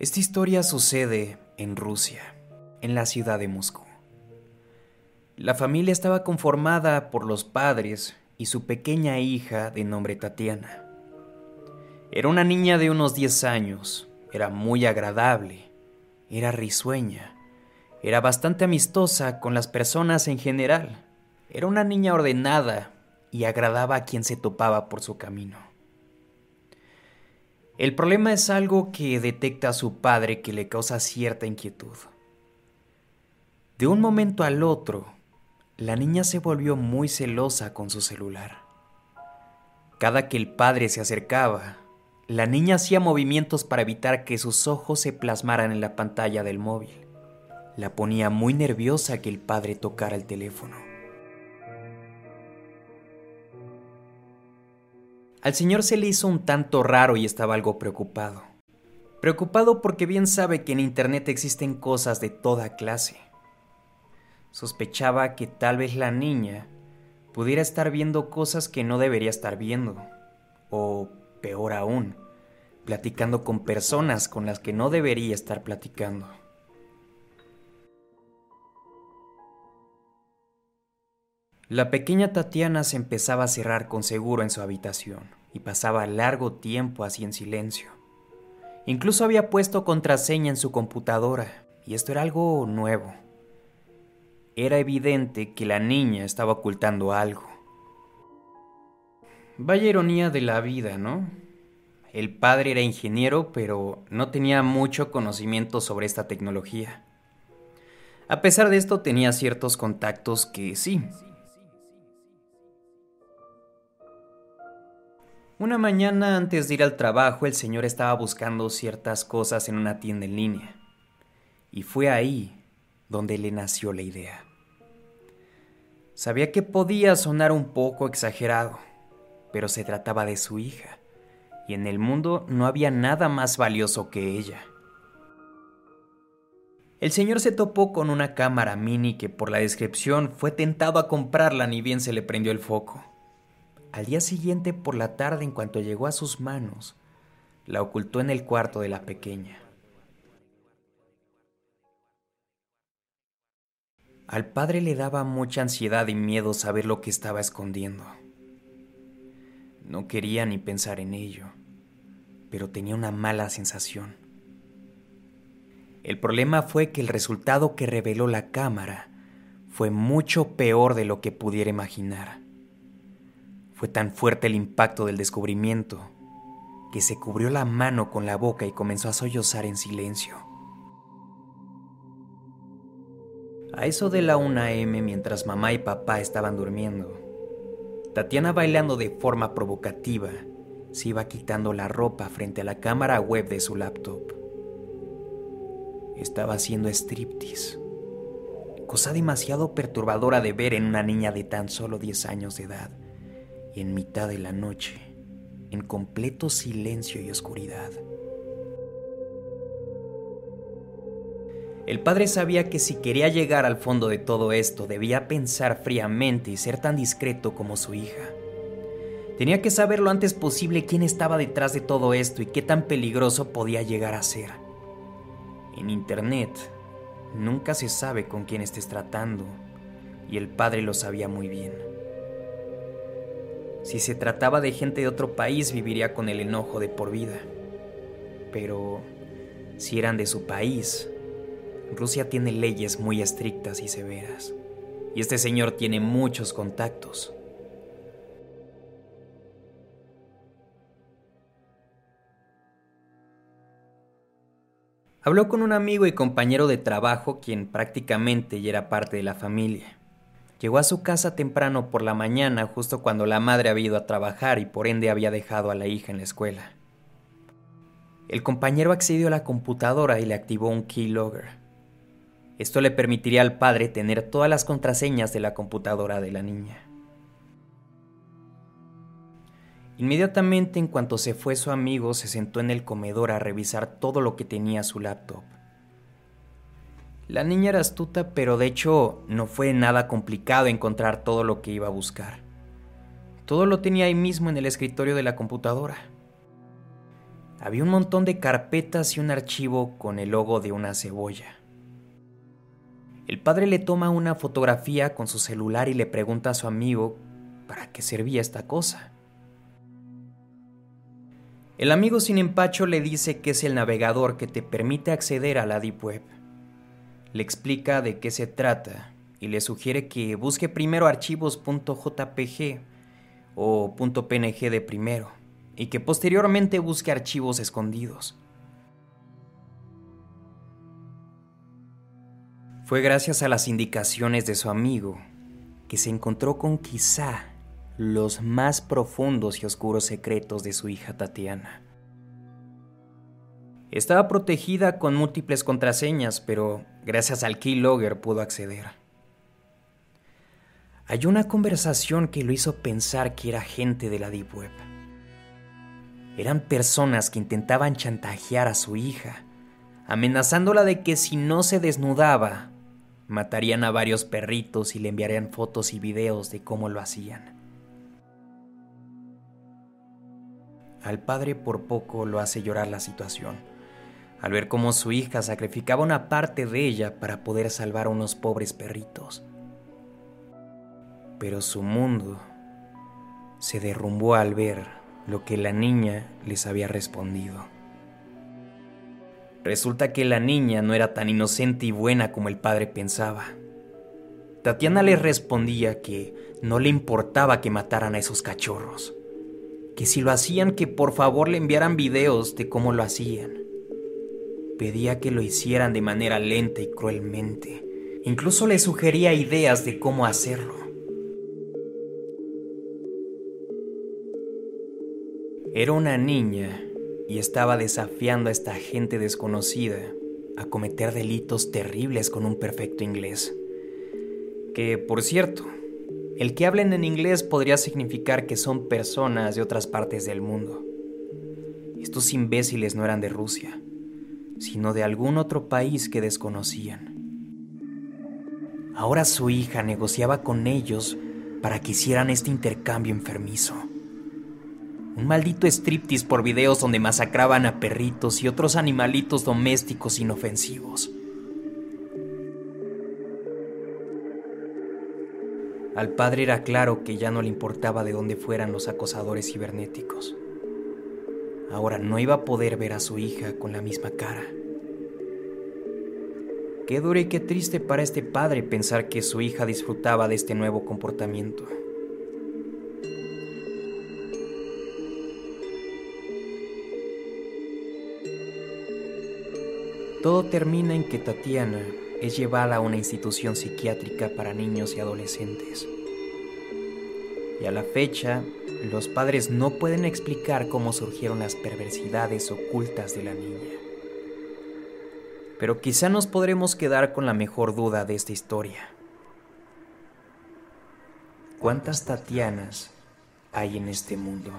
Esta historia sucede en Rusia, en la ciudad de Moscú. La familia estaba conformada por los padres y su pequeña hija de nombre Tatiana. Era una niña de unos 10 años, era muy agradable, era risueña, era bastante amistosa con las personas en general, era una niña ordenada y agradaba a quien se topaba por su camino. El problema es algo que detecta a su padre que le causa cierta inquietud. De un momento al otro, la niña se volvió muy celosa con su celular. Cada que el padre se acercaba, la niña hacía movimientos para evitar que sus ojos se plasmaran en la pantalla del móvil. La ponía muy nerviosa que el padre tocara el teléfono. Al señor se le hizo un tanto raro y estaba algo preocupado. Preocupado porque bien sabe que en Internet existen cosas de toda clase sospechaba que tal vez la niña pudiera estar viendo cosas que no debería estar viendo, o peor aún, platicando con personas con las que no debería estar platicando. La pequeña Tatiana se empezaba a cerrar con seguro en su habitación y pasaba largo tiempo así en silencio. Incluso había puesto contraseña en su computadora, y esto era algo nuevo. Era evidente que la niña estaba ocultando algo. Vaya ironía de la vida, ¿no? El padre era ingeniero, pero no tenía mucho conocimiento sobre esta tecnología. A pesar de esto tenía ciertos contactos que sí. Una mañana antes de ir al trabajo el señor estaba buscando ciertas cosas en una tienda en línea. Y fue ahí donde le nació la idea. Sabía que podía sonar un poco exagerado, pero se trataba de su hija, y en el mundo no había nada más valioso que ella. El señor se topó con una cámara mini que por la descripción fue tentado a comprarla ni bien se le prendió el foco. Al día siguiente por la tarde en cuanto llegó a sus manos, la ocultó en el cuarto de la pequeña. Al padre le daba mucha ansiedad y miedo saber lo que estaba escondiendo. No quería ni pensar en ello, pero tenía una mala sensación. El problema fue que el resultado que reveló la cámara fue mucho peor de lo que pudiera imaginar. Fue tan fuerte el impacto del descubrimiento que se cubrió la mano con la boca y comenzó a sollozar en silencio. A eso de la 1 a.m. mientras mamá y papá estaban durmiendo, Tatiana bailando de forma provocativa se iba quitando la ropa frente a la cámara web de su laptop. Estaba haciendo striptease, cosa demasiado perturbadora de ver en una niña de tan solo 10 años de edad y en mitad de la noche, en completo silencio y oscuridad. El padre sabía que si quería llegar al fondo de todo esto debía pensar fríamente y ser tan discreto como su hija. Tenía que saber lo antes posible quién estaba detrás de todo esto y qué tan peligroso podía llegar a ser. En Internet nunca se sabe con quién estés tratando y el padre lo sabía muy bien. Si se trataba de gente de otro país viviría con el enojo de por vida. Pero si eran de su país, Rusia tiene leyes muy estrictas y severas, y este señor tiene muchos contactos. Habló con un amigo y compañero de trabajo quien prácticamente ya era parte de la familia. Llegó a su casa temprano por la mañana justo cuando la madre había ido a trabajar y por ende había dejado a la hija en la escuela. El compañero accedió a la computadora y le activó un keylogger esto le permitiría al padre tener todas las contraseñas de la computadora de la niña. Inmediatamente en cuanto se fue su amigo se sentó en el comedor a revisar todo lo que tenía su laptop. La niña era astuta, pero de hecho no fue nada complicado encontrar todo lo que iba a buscar. Todo lo tenía ahí mismo en el escritorio de la computadora. había un montón de carpetas y un archivo con el logo de una cebolla. El padre le toma una fotografía con su celular y le pregunta a su amigo para qué servía esta cosa. El amigo sin empacho le dice que es el navegador que te permite acceder a la Deep Web. Le explica de qué se trata y le sugiere que busque primero archivos .jpg o .png de primero y que posteriormente busque archivos escondidos. Fue gracias a las indicaciones de su amigo que se encontró con quizá los más profundos y oscuros secretos de su hija Tatiana. Estaba protegida con múltiples contraseñas, pero gracias al keylogger pudo acceder. Hay una conversación que lo hizo pensar que era gente de la Deep Web. Eran personas que intentaban chantajear a su hija, amenazándola de que si no se desnudaba, matarían a varios perritos y le enviarían fotos y videos de cómo lo hacían. Al padre por poco lo hace llorar la situación, al ver cómo su hija sacrificaba una parte de ella para poder salvar a unos pobres perritos. Pero su mundo se derrumbó al ver lo que la niña les había respondido. Resulta que la niña no era tan inocente y buena como el padre pensaba. Tatiana les respondía que no le importaba que mataran a esos cachorros, que si lo hacían que por favor le enviaran videos de cómo lo hacían. Pedía que lo hicieran de manera lenta y cruelmente. Incluso le sugería ideas de cómo hacerlo. Era una niña y estaba desafiando a esta gente desconocida a cometer delitos terribles con un perfecto inglés. Que, por cierto, el que hablen en inglés podría significar que son personas de otras partes del mundo. Estos imbéciles no eran de Rusia, sino de algún otro país que desconocían. Ahora su hija negociaba con ellos para que hicieran este intercambio enfermizo. Un maldito striptease por videos donde masacraban a perritos y otros animalitos domésticos inofensivos. Al padre era claro que ya no le importaba de dónde fueran los acosadores cibernéticos. Ahora no iba a poder ver a su hija con la misma cara. Qué duro y qué triste para este padre pensar que su hija disfrutaba de este nuevo comportamiento. Todo termina en que Tatiana es llevada a una institución psiquiátrica para niños y adolescentes. Y a la fecha, los padres no pueden explicar cómo surgieron las perversidades ocultas de la niña. Pero quizá nos podremos quedar con la mejor duda de esta historia. ¿Cuántas Tatianas hay en este mundo?